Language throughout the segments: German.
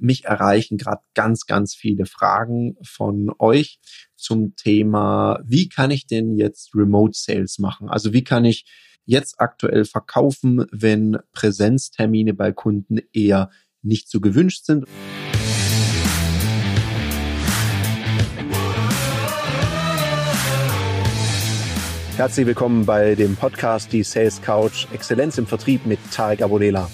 mich erreichen gerade ganz, ganz viele Fragen von euch zum Thema, wie kann ich denn jetzt Remote Sales machen? Also wie kann ich jetzt aktuell verkaufen, wenn Präsenztermine bei Kunden eher nicht so gewünscht sind? Herzlich willkommen bei dem Podcast Die Sales Couch Exzellenz im Vertrieb mit Tarek Abodela.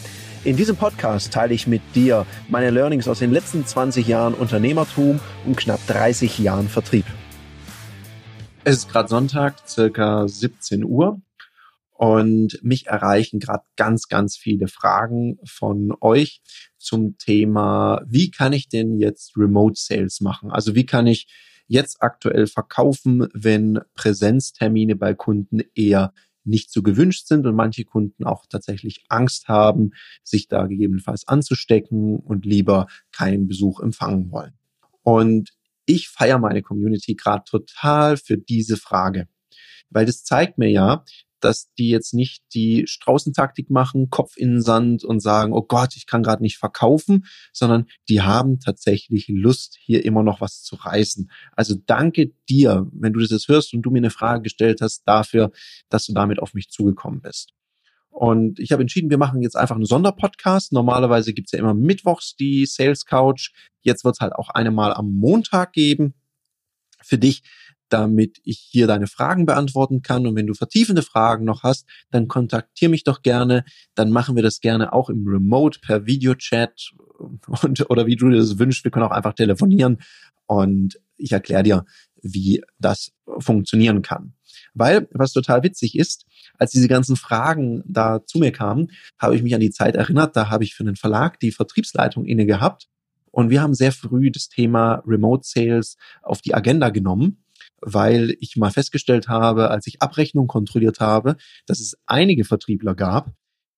In diesem Podcast teile ich mit dir meine Learnings aus den letzten 20 Jahren Unternehmertum und knapp 30 Jahren Vertrieb. Es ist gerade Sonntag, circa 17 Uhr und mich erreichen gerade ganz, ganz viele Fragen von euch zum Thema, wie kann ich denn jetzt Remote Sales machen? Also wie kann ich jetzt aktuell verkaufen, wenn Präsenztermine bei Kunden eher nicht so gewünscht sind und manche Kunden auch tatsächlich Angst haben, sich da gegebenenfalls anzustecken und lieber keinen Besuch empfangen wollen. Und ich feiere meine Community gerade total für diese Frage, weil das zeigt mir ja, dass die jetzt nicht die Straußentaktik machen, Kopf in den Sand und sagen, oh Gott, ich kann gerade nicht verkaufen, sondern die haben tatsächlich Lust, hier immer noch was zu reißen. Also danke dir, wenn du das jetzt hörst und du mir eine Frage gestellt hast, dafür, dass du damit auf mich zugekommen bist. Und ich habe entschieden, wir machen jetzt einfach einen Sonderpodcast. Normalerweise gibt's ja immer mittwochs die Sales Couch. Jetzt wird's halt auch eine Mal am Montag geben. Für dich damit ich hier deine Fragen beantworten kann. Und wenn du vertiefende Fragen noch hast, dann kontaktiere mich doch gerne. Dann machen wir das gerne auch im Remote per Videochat und oder wie du dir das wünschst. Wir können auch einfach telefonieren und ich erkläre dir, wie das funktionieren kann. Weil, was total witzig ist, als diese ganzen Fragen da zu mir kamen, habe ich mich an die Zeit erinnert, da habe ich für einen Verlag die Vertriebsleitung inne gehabt und wir haben sehr früh das Thema Remote Sales auf die Agenda genommen weil ich mal festgestellt habe, als ich Abrechnung kontrolliert habe, dass es einige Vertriebler gab,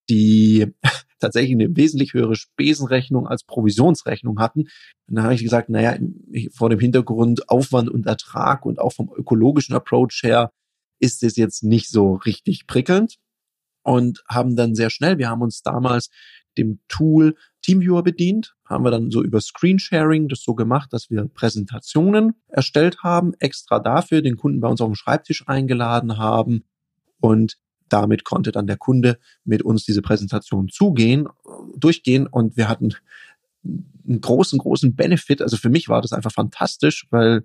die tatsächlich eine wesentlich höhere Spesenrechnung als Provisionsrechnung hatten. Und dann habe ich gesagt, naja, vor dem Hintergrund Aufwand und Ertrag und auch vom ökologischen Approach her ist es jetzt nicht so richtig prickelnd und haben dann sehr schnell, wir haben uns damals dem Tool Teamviewer bedient, haben wir dann so über Screensharing das so gemacht, dass wir Präsentationen erstellt haben, extra dafür den Kunden bei uns auf dem Schreibtisch eingeladen haben und damit konnte dann der Kunde mit uns diese Präsentation zugehen, durchgehen und wir hatten einen großen, großen Benefit. Also für mich war das einfach fantastisch, weil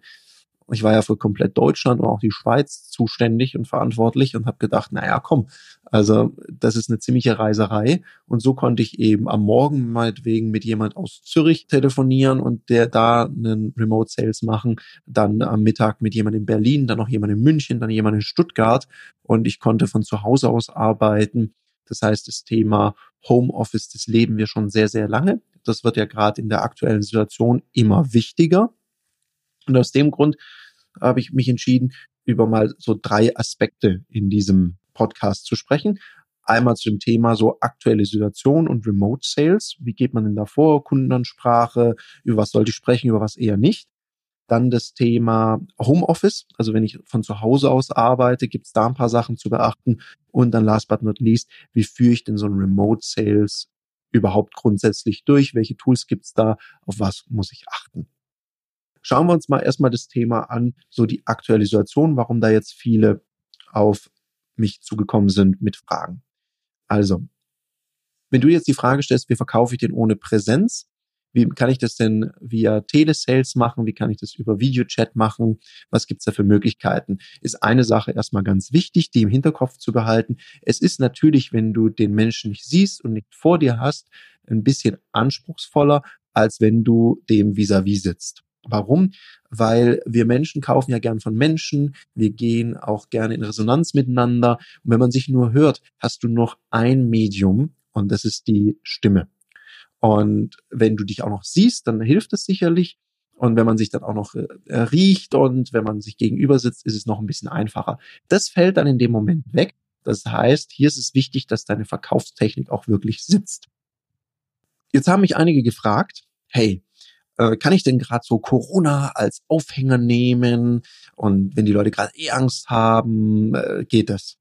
ich war ja für komplett Deutschland und auch die Schweiz zuständig und verantwortlich und habe gedacht, naja, komm, also das ist eine ziemliche Reiserei. Und so konnte ich eben am Morgen meinetwegen mit jemand aus Zürich telefonieren und der da einen Remote Sales machen, dann am Mittag mit jemand in Berlin, dann noch jemand in München, dann jemand in Stuttgart und ich konnte von zu Hause aus arbeiten. Das heißt, das Thema Homeoffice, das leben wir schon sehr, sehr lange. Das wird ja gerade in der aktuellen Situation immer wichtiger. Und aus dem Grund habe ich mich entschieden, über mal so drei Aspekte in diesem Podcast zu sprechen. Einmal zu dem Thema so aktuelle Situation und Remote Sales. Wie geht man denn da vor? Kundenansprache, über was sollte ich sprechen, über was eher nicht. Dann das Thema Homeoffice, also wenn ich von zu Hause aus arbeite, gibt es da ein paar Sachen zu beachten. Und dann last but not least, wie führe ich denn so ein Remote Sales überhaupt grundsätzlich durch? Welche Tools gibt es da? Auf was muss ich achten? Schauen wir uns mal erstmal das Thema an, so die aktuelle Situation, warum da jetzt viele auf mich zugekommen sind mit Fragen. Also, wenn du jetzt die Frage stellst, wie verkaufe ich den ohne Präsenz? Wie kann ich das denn via Telesales machen? Wie kann ich das über Videochat machen? Was gibt's da für Möglichkeiten? Ist eine Sache erstmal ganz wichtig, die im Hinterkopf zu behalten. Es ist natürlich, wenn du den Menschen nicht siehst und nicht vor dir hast, ein bisschen anspruchsvoller, als wenn du dem vis-à-vis -vis sitzt. Warum? Weil wir Menschen kaufen ja gern von Menschen, wir gehen auch gerne in Resonanz miteinander. Und wenn man sich nur hört, hast du noch ein Medium und das ist die Stimme. Und wenn du dich auch noch siehst, dann hilft es sicherlich. Und wenn man sich dann auch noch äh, riecht und wenn man sich gegenüber sitzt, ist es noch ein bisschen einfacher. Das fällt dann in dem Moment weg. Das heißt, hier ist es wichtig, dass deine Verkaufstechnik auch wirklich sitzt. Jetzt haben mich einige gefragt, hey, äh, kann ich denn gerade so Corona als Aufhänger nehmen? Und wenn die Leute gerade eh Angst haben, äh, geht das?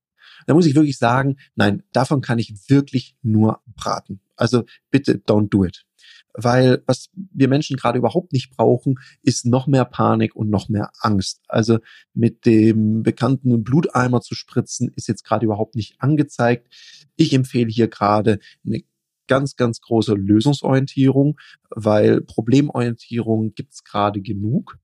Da muss ich wirklich sagen, nein, davon kann ich wirklich nur braten. Also bitte don't do it. weil was wir Menschen gerade überhaupt nicht brauchen, ist noch mehr Panik und noch mehr Angst. Also mit dem bekannten Bluteimer zu spritzen, ist jetzt gerade überhaupt nicht angezeigt. Ich empfehle hier gerade eine ganz, ganz große Lösungsorientierung, weil Problemorientierung gibt's gerade genug.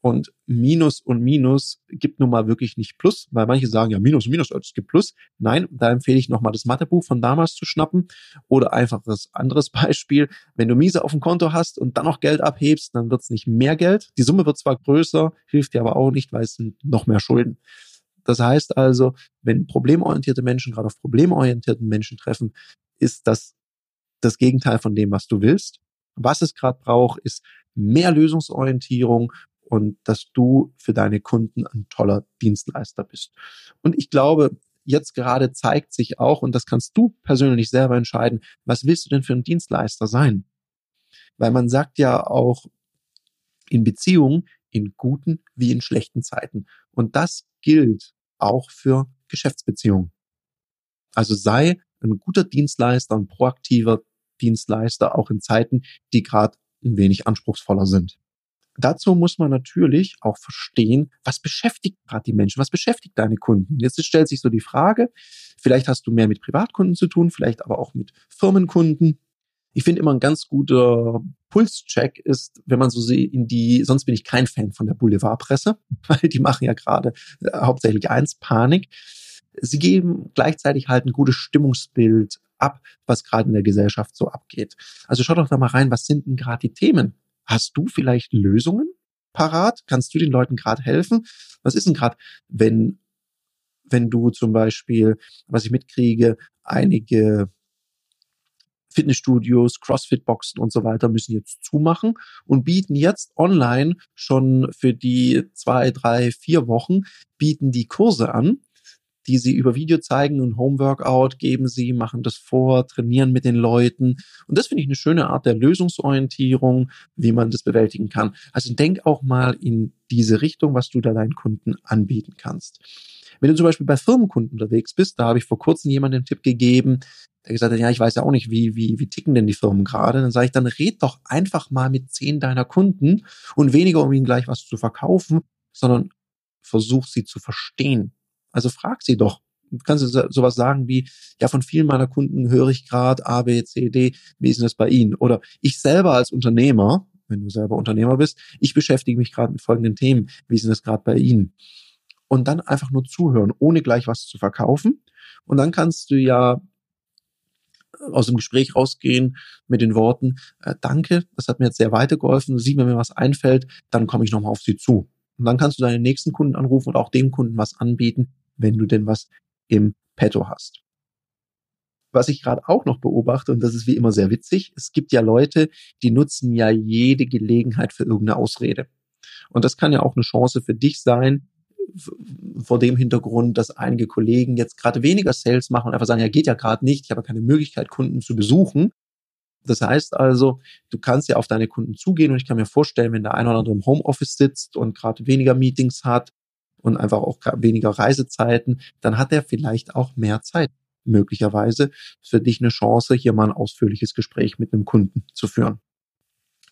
Und Minus und Minus gibt nun mal wirklich nicht Plus, weil manche sagen, ja, Minus und Minus, es gibt Plus. Nein, da empfehle ich nochmal das Mathebuch von damals zu schnappen oder einfach das anderes Beispiel. Wenn du Miese auf dem Konto hast und dann noch Geld abhebst, dann wird es nicht mehr Geld. Die Summe wird zwar größer, hilft dir aber auch nicht, weil es sind noch mehr Schulden. Das heißt also, wenn problemorientierte Menschen gerade auf problemorientierten Menschen treffen, ist das das Gegenteil von dem, was du willst. Was es gerade braucht, ist mehr Lösungsorientierung und dass du für deine Kunden ein toller Dienstleister bist. Und ich glaube, jetzt gerade zeigt sich auch, und das kannst du persönlich selber entscheiden, was willst du denn für ein Dienstleister sein? Weil man sagt ja auch in Beziehungen, in guten wie in schlechten Zeiten. Und das gilt auch für Geschäftsbeziehungen. Also sei ein guter Dienstleister, ein proaktiver Dienstleister, auch in Zeiten, die gerade ein wenig anspruchsvoller sind. Dazu muss man natürlich auch verstehen, was beschäftigt gerade die Menschen, was beschäftigt deine Kunden. Jetzt stellt sich so die Frage, vielleicht hast du mehr mit Privatkunden zu tun, vielleicht aber auch mit Firmenkunden. Ich finde immer ein ganz guter Pulscheck ist, wenn man so in die, sonst bin ich kein Fan von der Boulevardpresse, weil die machen ja gerade äh, hauptsächlich eins, Panik. Sie geben gleichzeitig halt ein gutes Stimmungsbild ab, was gerade in der Gesellschaft so abgeht. Also schau doch da mal rein, was sind denn gerade die Themen? Hast du vielleicht Lösungen parat? Kannst du den Leuten gerade helfen? Was ist denn gerade, wenn, wenn du zum Beispiel, was ich mitkriege, einige Fitnessstudios, Crossfit-Boxen und so weiter müssen jetzt zumachen und bieten jetzt online schon für die zwei, drei, vier Wochen bieten die Kurse an, die sie über Video zeigen, ein Homeworkout geben sie, machen das vor, trainieren mit den Leuten. Und das finde ich eine schöne Art der Lösungsorientierung, wie man das bewältigen kann. Also denk auch mal in diese Richtung, was du da deinen Kunden anbieten kannst. Wenn du zum Beispiel bei Firmenkunden unterwegs bist, da habe ich vor kurzem jemanden den Tipp gegeben, der gesagt hat, ja, ich weiß ja auch nicht, wie, wie, wie ticken denn die Firmen gerade. Dann sage ich, dann red doch einfach mal mit zehn deiner Kunden und weniger, um ihnen gleich was zu verkaufen, sondern versuch sie zu verstehen. Also frag sie doch. Kannst du sowas sagen wie, ja, von vielen meiner Kunden höre ich gerade A, B, C, D, wie ist denn das bei Ihnen? Oder ich selber als Unternehmer, wenn du selber Unternehmer bist, ich beschäftige mich gerade mit folgenden Themen, wie ist denn das gerade bei Ihnen? Und dann einfach nur zuhören, ohne gleich was zu verkaufen. Und dann kannst du ja aus dem Gespräch rausgehen mit den Worten, äh, danke, das hat mir jetzt sehr weitergeholfen. Sieh, wenn mir was einfällt, dann komme ich nochmal auf Sie zu. Und dann kannst du deinen nächsten Kunden anrufen und auch dem Kunden was anbieten, wenn du denn was im Petto hast. Was ich gerade auch noch beobachte, und das ist wie immer sehr witzig, es gibt ja Leute, die nutzen ja jede Gelegenheit für irgendeine Ausrede. Und das kann ja auch eine Chance für dich sein, vor dem Hintergrund, dass einige Kollegen jetzt gerade weniger Sales machen und einfach sagen, ja, geht ja gerade nicht, ich habe keine Möglichkeit, Kunden zu besuchen. Das heißt also, du kannst ja auf deine Kunden zugehen und ich kann mir vorstellen, wenn der eine oder andere im Homeoffice sitzt und gerade weniger Meetings hat und einfach auch weniger Reisezeiten, dann hat er vielleicht auch mehr Zeit. Möglicherweise für dich eine Chance, hier mal ein ausführliches Gespräch mit einem Kunden zu führen.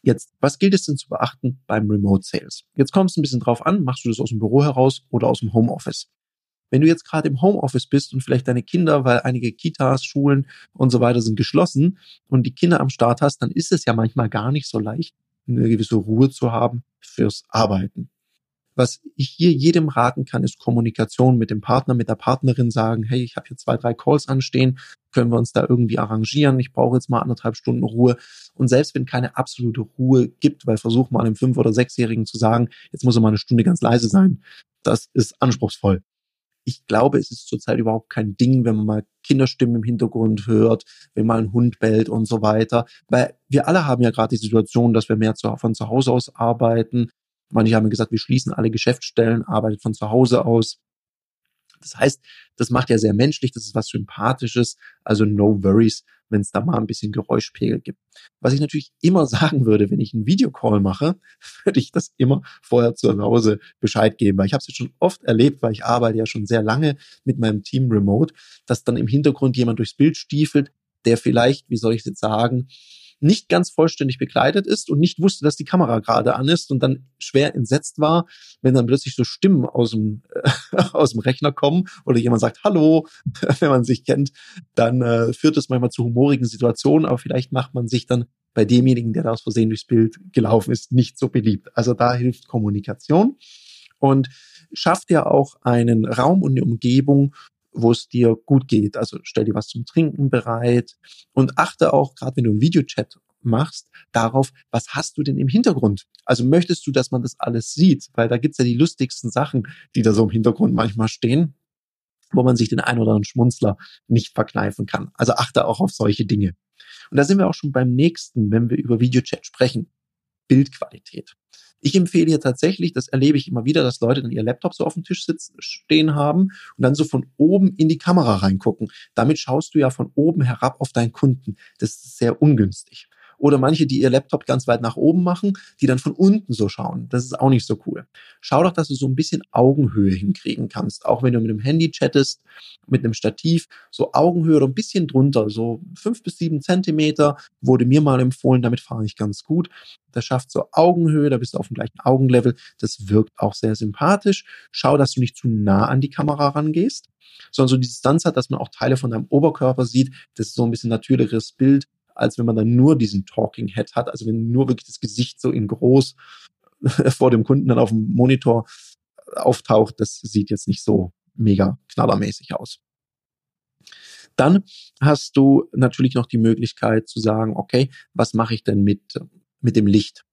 Jetzt, was gilt es denn zu beachten beim Remote Sales? Jetzt kommt es ein bisschen drauf an, machst du das aus dem Büro heraus oder aus dem Homeoffice? Wenn du jetzt gerade im Homeoffice bist und vielleicht deine Kinder, weil einige Kitas, Schulen und so weiter sind geschlossen und die Kinder am Start hast, dann ist es ja manchmal gar nicht so leicht, eine gewisse Ruhe zu haben fürs Arbeiten. Was ich hier jedem raten kann, ist Kommunikation mit dem Partner, mit der Partnerin sagen, hey, ich habe hier zwei, drei Calls anstehen, können wir uns da irgendwie arrangieren, ich brauche jetzt mal anderthalb Stunden Ruhe. Und selbst wenn keine absolute Ruhe gibt, weil versuch mal einem Fünf- oder Sechsjährigen zu sagen, jetzt muss er mal eine Stunde ganz leise sein, das ist anspruchsvoll. Ich glaube, es ist zurzeit überhaupt kein Ding, wenn man mal Kinderstimmen im Hintergrund hört, wenn mal ein Hund bellt und so weiter. Weil wir alle haben ja gerade die Situation, dass wir mehr zu, von zu Hause aus arbeiten, Manche haben gesagt, wir schließen alle Geschäftsstellen, arbeitet von zu Hause aus. Das heißt, das macht ja sehr menschlich, das ist was Sympathisches, also no worries, wenn es da mal ein bisschen Geräuschpegel gibt. Was ich natürlich immer sagen würde, wenn ich einen Videocall mache, würde ich das immer vorher zu Hause Bescheid geben, weil ich habe es jetzt schon oft erlebt, weil ich arbeite ja schon sehr lange mit meinem Team remote, dass dann im Hintergrund jemand durchs Bild stiefelt, der vielleicht, wie soll ich es jetzt sagen, nicht ganz vollständig bekleidet ist und nicht wusste, dass die Kamera gerade an ist und dann schwer entsetzt war, wenn dann plötzlich so Stimmen aus dem, äh, aus dem Rechner kommen oder jemand sagt Hallo, wenn man sich kennt, dann äh, führt es manchmal zu humorigen Situationen, aber vielleicht macht man sich dann bei demjenigen, der da aus Versehen durchs Bild gelaufen ist, nicht so beliebt. Also da hilft Kommunikation und schafft ja auch einen Raum und eine Umgebung, wo es dir gut geht. Also stell dir was zum Trinken bereit und achte auch, gerade wenn du einen Videochat machst, darauf, was hast du denn im Hintergrund? Also möchtest du, dass man das alles sieht? Weil da gibt's ja die lustigsten Sachen, die da so im Hintergrund manchmal stehen, wo man sich den ein oder anderen Schmunzler nicht verkneifen kann. Also achte auch auf solche Dinge. Und da sind wir auch schon beim nächsten, wenn wir über Videochat sprechen. Bildqualität. Ich empfehle hier tatsächlich, das erlebe ich immer wieder, dass Leute dann ihr Laptop so auf dem Tisch sitzen, stehen haben und dann so von oben in die Kamera reingucken. Damit schaust du ja von oben herab auf deinen Kunden. Das ist sehr ungünstig. Oder manche, die ihr Laptop ganz weit nach oben machen, die dann von unten so schauen. Das ist auch nicht so cool. Schau doch, dass du so ein bisschen Augenhöhe hinkriegen kannst. Auch wenn du mit einem Handy chattest, mit einem Stativ, so Augenhöhe ein bisschen drunter, so fünf bis sieben Zentimeter, wurde mir mal empfohlen, damit fahre ich ganz gut. Das schafft so Augenhöhe, da bist du auf dem gleichen Augenlevel. Das wirkt auch sehr sympathisch. Schau, dass du nicht zu nah an die Kamera rangehst, sondern so die Distanz hat, dass man auch Teile von deinem Oberkörper sieht. Das ist so ein bisschen natürlicheres Bild als wenn man dann nur diesen Talking Head hat. Also wenn nur wirklich das Gesicht so in groß vor dem Kunden dann auf dem Monitor auftaucht, das sieht jetzt nicht so mega knallermäßig aus. Dann hast du natürlich noch die Möglichkeit zu sagen, okay, was mache ich denn mit, mit dem Licht?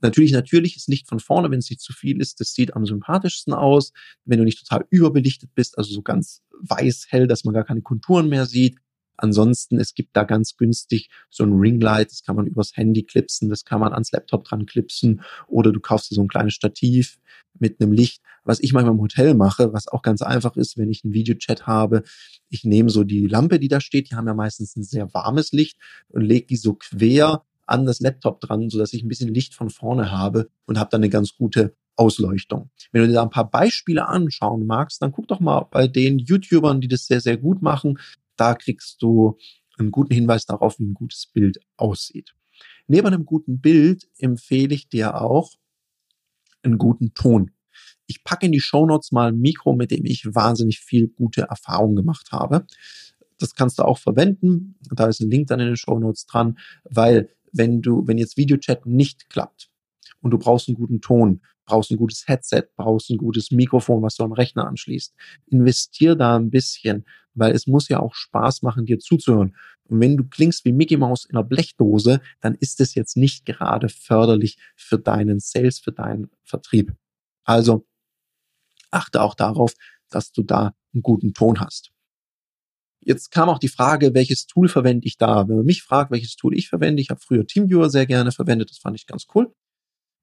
Natürlich, natürlich ist Licht von vorne, wenn es nicht zu viel ist, das sieht am sympathischsten aus. Wenn du nicht total überbelichtet bist, also so ganz weiß hell, dass man gar keine Konturen mehr sieht, Ansonsten, es gibt da ganz günstig so ein Ringlight, das kann man übers Handy klipsen, das kann man ans Laptop dran klipsen oder du kaufst dir so ein kleines Stativ mit einem Licht. Was ich manchmal im Hotel mache, was auch ganz einfach ist, wenn ich einen Videochat habe, ich nehme so die Lampe, die da steht, die haben ja meistens ein sehr warmes Licht und lege die so quer an das Laptop dran, so dass ich ein bisschen Licht von vorne habe und habe dann eine ganz gute Ausleuchtung. Wenn du dir da ein paar Beispiele anschauen magst, dann guck doch mal bei den YouTubern, die das sehr, sehr gut machen. Da kriegst du einen guten Hinweis darauf, wie ein gutes Bild aussieht. Neben einem guten Bild empfehle ich dir auch einen guten Ton. Ich packe in die Show Notes mal ein Mikro, mit dem ich wahnsinnig viel gute Erfahrungen gemacht habe. Das kannst du auch verwenden. Da ist ein Link dann in den Show Notes dran, weil wenn du, wenn jetzt Videochat nicht klappt und du brauchst einen guten Ton, brauchst ein gutes Headset, brauchst ein gutes Mikrofon, was du am Rechner anschließt. Investier da ein bisschen, weil es muss ja auch Spaß machen, dir zuzuhören. Und wenn du klingst wie Mickey Mouse in einer Blechdose, dann ist es jetzt nicht gerade förderlich für deinen Sales, für deinen Vertrieb. Also achte auch darauf, dass du da einen guten Ton hast. Jetzt kam auch die Frage, welches Tool verwende ich da? Wenn man mich fragt, welches Tool ich verwende, ich habe früher TeamViewer sehr gerne verwendet, das fand ich ganz cool.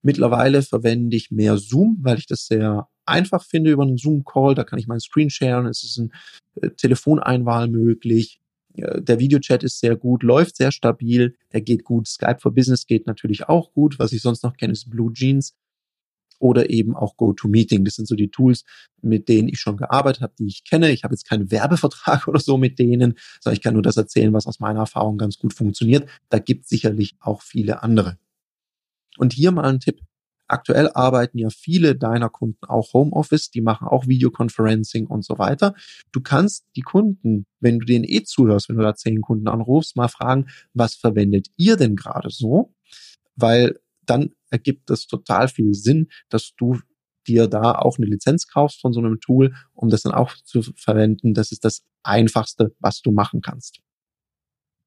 Mittlerweile verwende ich mehr Zoom, weil ich das sehr einfach finde über einen Zoom-Call. Da kann ich meinen Screen sharen. Es ist ein äh, Telefoneinwahl möglich. Äh, der Videochat ist sehr gut, läuft sehr stabil, der geht gut. Skype for Business geht natürlich auch gut. Was ich sonst noch kenne, ist Blue Jeans oder eben auch GoToMeeting. Das sind so die Tools, mit denen ich schon gearbeitet habe, die ich kenne. Ich habe jetzt keinen Werbevertrag oder so mit denen, sondern ich kann nur das erzählen, was aus meiner Erfahrung ganz gut funktioniert. Da gibt sicherlich auch viele andere. Und hier mal ein Tipp. Aktuell arbeiten ja viele deiner Kunden auch Homeoffice, die machen auch Videoconferencing und so weiter. Du kannst die Kunden, wenn du denen eh zuhörst, wenn du da zehn Kunden anrufst, mal fragen, was verwendet ihr denn gerade so? Weil dann ergibt es total viel Sinn, dass du dir da auch eine Lizenz kaufst von so einem Tool, um das dann auch zu verwenden. Das ist das Einfachste, was du machen kannst.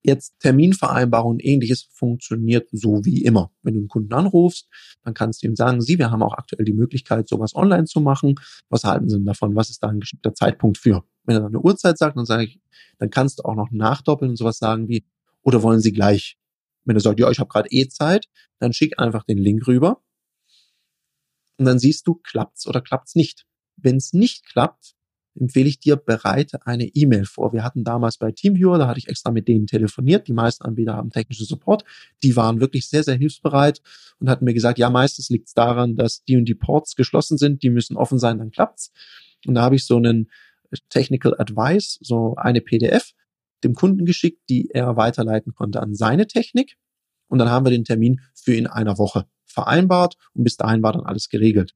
Jetzt Terminvereinbarung und ähnliches funktioniert so wie immer. Wenn du einen Kunden anrufst, dann kannst du ihm sagen, Sie, wir haben auch aktuell die Möglichkeit, sowas online zu machen. Was halten Sie denn davon? Was ist da ein geschickter Zeitpunkt für? Wenn er dann eine Uhrzeit sagt, dann sage ich, dann kannst du auch noch nachdoppeln und sowas sagen wie, oder wollen Sie gleich? Wenn er sagt, ja, ich habe gerade eh Zeit, dann schick einfach den Link rüber. Und dann siehst du, klappt's oder klappt's nicht. Wenn es nicht klappt, empfehle ich dir, bereite eine E-Mail vor. Wir hatten damals bei TeamViewer, da hatte ich extra mit denen telefoniert. Die meisten Anbieter haben technischen Support. Die waren wirklich sehr, sehr hilfsbereit und hatten mir gesagt, ja, meistens liegt es daran, dass die und die Ports geschlossen sind, die müssen offen sein, dann klappt's. Und da habe ich so einen Technical Advice, so eine PDF dem Kunden geschickt, die er weiterleiten konnte an seine Technik. Und dann haben wir den Termin für in einer Woche vereinbart und bis dahin war dann alles geregelt.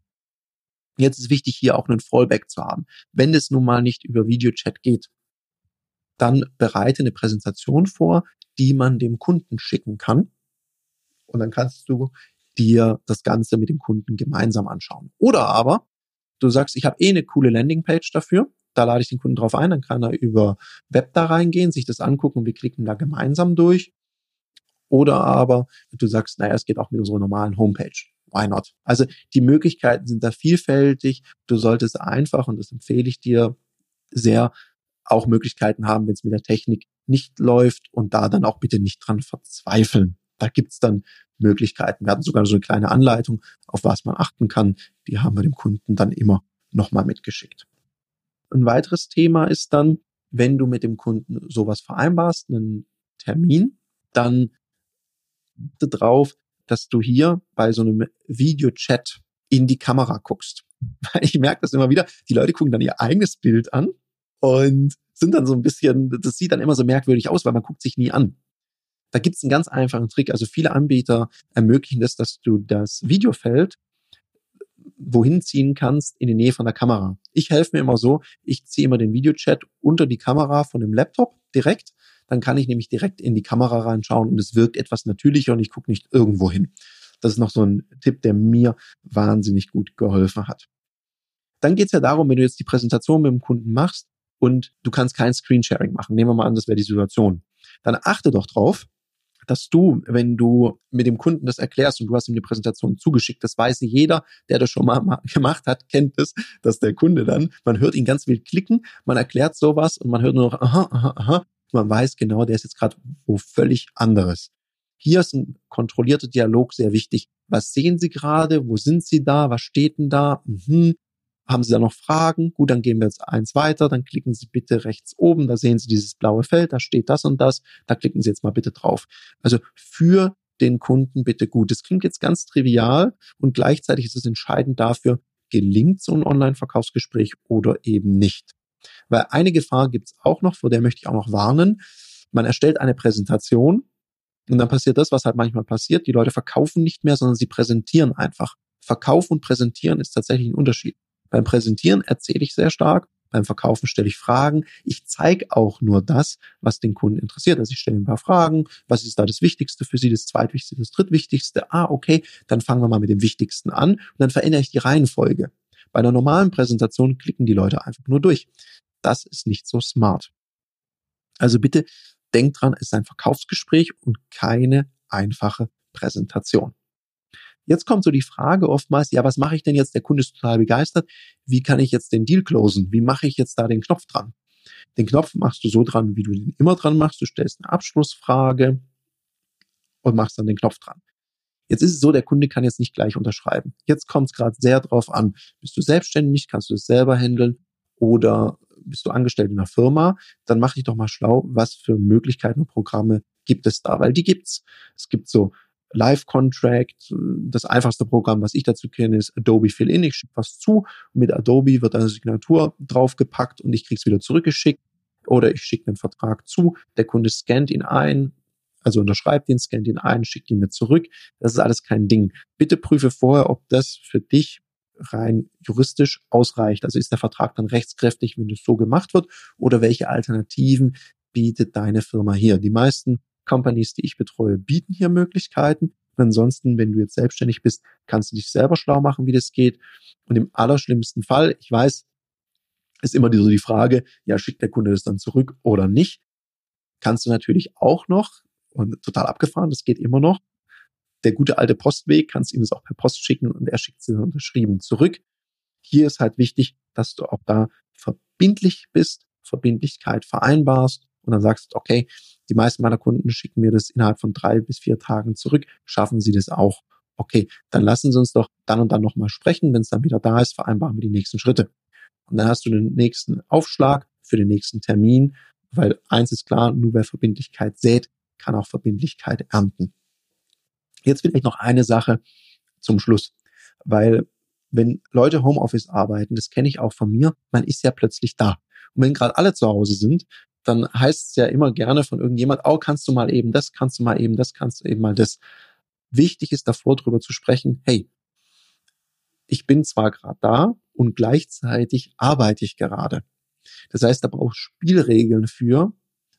Jetzt ist wichtig, hier auch einen Fallback zu haben. Wenn es nun mal nicht über Videochat geht, dann bereite eine Präsentation vor, die man dem Kunden schicken kann. Und dann kannst du dir das Ganze mit dem Kunden gemeinsam anschauen. Oder aber du sagst, ich habe eh eine coole Landingpage dafür. Da lade ich den Kunden drauf ein, dann kann er über Web da reingehen, sich das angucken und wir klicken da gemeinsam durch. Oder aber du sagst, naja, es geht auch mit unserer normalen Homepage. Why not? Also die Möglichkeiten sind da vielfältig. Du solltest einfach, und das empfehle ich dir sehr, auch Möglichkeiten haben, wenn es mit der Technik nicht läuft und da dann auch bitte nicht dran verzweifeln. Da gibt's dann Möglichkeiten. Wir hatten sogar so eine kleine Anleitung, auf was man achten kann. Die haben wir dem Kunden dann immer nochmal mitgeschickt. Ein weiteres Thema ist dann, wenn du mit dem Kunden sowas vereinbarst, einen Termin, dann drauf, dass du hier bei so einem Videochat in die Kamera guckst. Ich merke das immer wieder, die Leute gucken dann ihr eigenes Bild an und sind dann so ein bisschen, das sieht dann immer so merkwürdig aus, weil man guckt sich nie an. Da gibt es einen ganz einfachen Trick. Also viele Anbieter ermöglichen das, dass du das Videofeld wohin ziehen kannst in die Nähe von der Kamera. Ich helfe mir immer so, ich ziehe immer den Videochat unter die Kamera von dem Laptop direkt. Dann kann ich nämlich direkt in die Kamera reinschauen und es wirkt etwas natürlicher und ich gucke nicht irgendwo hin. Das ist noch so ein Tipp, der mir wahnsinnig gut geholfen hat. Dann geht es ja darum, wenn du jetzt die Präsentation mit dem Kunden machst und du kannst kein Screensharing machen. Nehmen wir mal an, das wäre die Situation. Dann achte doch drauf, dass du, wenn du mit dem Kunden das erklärst und du hast ihm die Präsentation zugeschickt, das weiß jeder, der das schon mal gemacht hat, kennt es, dass der Kunde dann, man hört ihn ganz wild klicken, man erklärt sowas und man hört nur noch, aha, aha, aha, man weiß genau, der ist jetzt gerade wo völlig anderes. Hier ist ein kontrollierter Dialog sehr wichtig. Was sehen Sie gerade? Wo sind Sie da? Was steht denn da? Mhm. Haben Sie da noch Fragen? Gut, dann gehen wir jetzt eins weiter. Dann klicken Sie bitte rechts oben. Da sehen Sie dieses blaue Feld. Da steht das und das. Da klicken Sie jetzt mal bitte drauf. Also für den Kunden bitte gut. Das klingt jetzt ganz trivial und gleichzeitig ist es entscheidend dafür, gelingt so ein Online-Verkaufsgespräch oder eben nicht. Weil eine Gefahr gibt es auch noch, vor der möchte ich auch noch warnen. Man erstellt eine Präsentation und dann passiert das, was halt manchmal passiert. Die Leute verkaufen nicht mehr, sondern sie präsentieren einfach. Verkaufen und präsentieren ist tatsächlich ein Unterschied. Beim Präsentieren erzähle ich sehr stark, beim Verkaufen stelle ich Fragen. Ich zeige auch nur das, was den Kunden interessiert. Also ich stelle ein paar Fragen. Was ist da das Wichtigste für Sie, das Zweitwichtigste, das Drittwichtigste? Ah, okay, dann fangen wir mal mit dem Wichtigsten an und dann verändere ich die Reihenfolge. Bei einer normalen Präsentation klicken die Leute einfach nur durch. Das ist nicht so smart. Also bitte denkt dran, es ist ein Verkaufsgespräch und keine einfache Präsentation. Jetzt kommt so die Frage oftmals, ja, was mache ich denn jetzt? Der Kunde ist total begeistert. Wie kann ich jetzt den Deal closen? Wie mache ich jetzt da den Knopf dran? Den Knopf machst du so dran, wie du den immer dran machst. Du stellst eine Abschlussfrage und machst dann den Knopf dran. Jetzt ist es so, der Kunde kann jetzt nicht gleich unterschreiben. Jetzt kommt es gerade sehr drauf an. Bist du selbstständig? Kannst du es selber handeln? Oder bist du angestellt in einer Firma? Dann mach dich doch mal schlau, was für Möglichkeiten und Programme gibt es da? Weil die gibt's. Es gibt so Live Contract. Das einfachste Programm, was ich dazu kenne, ist Adobe Fill-In. Ich schicke was zu. Mit Adobe wird eine Signatur draufgepackt und ich kriege es wieder zurückgeschickt. Oder ich schicke einen Vertrag zu, der Kunde scannt ihn ein, also unterschreibt ihn, scannt ihn ein, schickt ihn mir zurück. Das ist alles kein Ding. Bitte prüfe vorher, ob das für dich rein juristisch ausreicht. Also ist der Vertrag dann rechtskräftig, wenn das so gemacht wird, oder welche Alternativen bietet deine Firma hier? Die meisten Companies, die ich betreue, bieten hier Möglichkeiten. Ansonsten, wenn du jetzt selbstständig bist, kannst du dich selber schlau machen, wie das geht. Und im allerschlimmsten Fall, ich weiß, ist immer so die Frage, ja, schickt der Kunde das dann zurück oder nicht? Kannst du natürlich auch noch, und total abgefahren, das geht immer noch, der gute alte Postweg, kannst ihm das auch per Post schicken und er schickt es dann unterschrieben zurück. Hier ist halt wichtig, dass du auch da verbindlich bist, Verbindlichkeit vereinbarst und dann sagst, okay, die meisten meiner Kunden schicken mir das innerhalb von drei bis vier Tagen zurück. Schaffen sie das auch? Okay, dann lassen Sie uns doch dann und dann nochmal sprechen. Wenn es dann wieder da ist, vereinbaren wir die nächsten Schritte. Und dann hast du den nächsten Aufschlag für den nächsten Termin, weil eins ist klar, nur wer Verbindlichkeit sät, kann auch Verbindlichkeit ernten. Jetzt vielleicht noch eine Sache zum Schluss, weil wenn Leute Homeoffice arbeiten, das kenne ich auch von mir, man ist ja plötzlich da. Und wenn gerade alle zu Hause sind, dann heißt es ja immer gerne von irgendjemand, oh, kannst du mal eben das, kannst du mal eben das, kannst du eben mal das. Wichtig ist davor drüber zu sprechen, hey, ich bin zwar gerade da und gleichzeitig arbeite ich gerade. Das heißt, da brauchst Spielregeln für.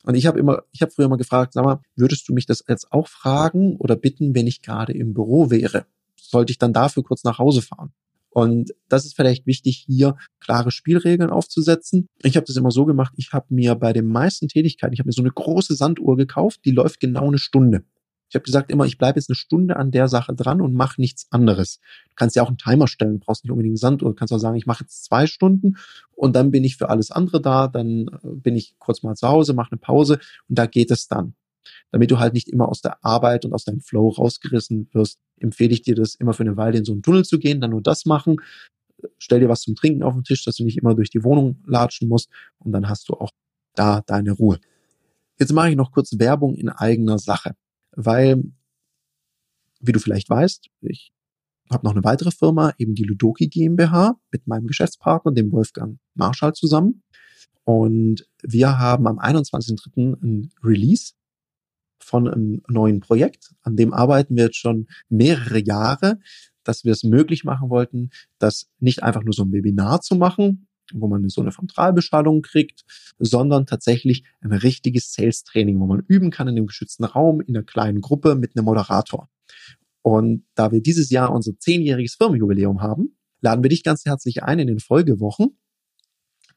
Und ich habe immer, ich habe früher mal gefragt, sag mal, würdest du mich das jetzt auch fragen oder bitten, wenn ich gerade im Büro wäre? Sollte ich dann dafür kurz nach Hause fahren? Und das ist vielleicht wichtig, hier klare Spielregeln aufzusetzen. Ich habe das immer so gemacht, ich habe mir bei den meisten Tätigkeiten, ich habe mir so eine große Sanduhr gekauft, die läuft genau eine Stunde. Ich habe gesagt immer, ich bleibe jetzt eine Stunde an der Sache dran und mache nichts anderes. Du kannst ja auch einen Timer stellen, brauchst nicht unbedingt Sanduhr. Du kannst auch sagen, ich mache jetzt zwei Stunden und dann bin ich für alles andere da. Dann äh, bin ich kurz mal zu Hause, mache eine Pause und da geht es dann. Damit du halt nicht immer aus der Arbeit und aus deinem Flow rausgerissen wirst, empfehle ich dir das immer für eine Weile in so einen Tunnel zu gehen, dann nur das machen. Stell dir was zum Trinken auf den Tisch, dass du nicht immer durch die Wohnung latschen musst und dann hast du auch da deine Ruhe. Jetzt mache ich noch kurz Werbung in eigener Sache weil, wie du vielleicht weißt, ich habe noch eine weitere Firma, eben die Ludoki GmbH, mit meinem Geschäftspartner, dem Wolfgang Marschall, zusammen. Und wir haben am 21.03. ein Release von einem neuen Projekt. An dem arbeiten wir jetzt schon mehrere Jahre, dass wir es möglich machen wollten, das nicht einfach nur so ein Webinar zu machen, wo man so eine Frontalbeschallung kriegt, sondern tatsächlich ein richtiges Sales-Training, wo man üben kann in einem geschützten Raum, in einer kleinen Gruppe mit einem Moderator. Und da wir dieses Jahr unser zehnjähriges Firmenjubiläum haben, laden wir dich ganz herzlich ein in den Folgewochen,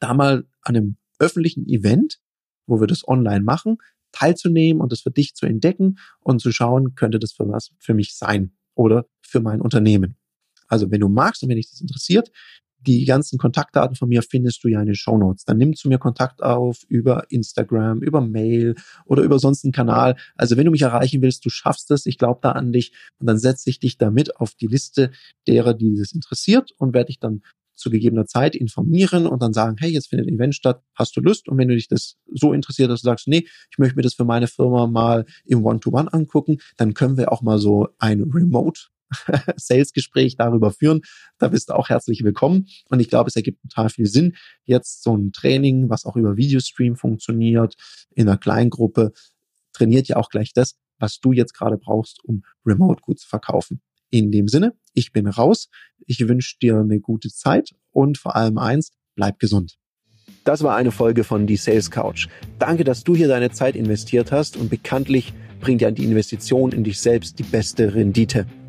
da mal an einem öffentlichen Event, wo wir das online machen, teilzunehmen und das für dich zu entdecken und zu schauen, könnte das für was für mich sein oder für mein Unternehmen. Also wenn du magst und wenn dich das interessiert, die ganzen Kontaktdaten von mir findest du ja in den Show Notes. Dann nimm zu mir Kontakt auf über Instagram, über Mail oder über sonst einen Kanal. Also wenn du mich erreichen willst, du schaffst es, ich glaube da an dich und dann setze ich dich damit auf die Liste derer, die das interessiert und werde dich dann zu gegebener Zeit informieren und dann sagen, hey, jetzt findet ein Event statt, hast du Lust? Und wenn du dich das so interessiert, dass du sagst, nee, ich möchte mir das für meine Firma mal im One-to-One -One angucken, dann können wir auch mal so ein Remote Sales-Gespräch darüber führen. Da bist du auch herzlich willkommen. Und ich glaube, es ergibt total viel Sinn. Jetzt so ein Training, was auch über Videostream funktioniert, in einer Kleingruppe, trainiert ja auch gleich das, was du jetzt gerade brauchst, um Remote gut zu verkaufen. In dem Sinne, ich bin raus. Ich wünsche dir eine gute Zeit und vor allem eins, bleib gesund. Das war eine Folge von Die Sales Couch. Danke, dass du hier deine Zeit investiert hast und bekanntlich bringt ja die Investition in dich selbst die beste Rendite.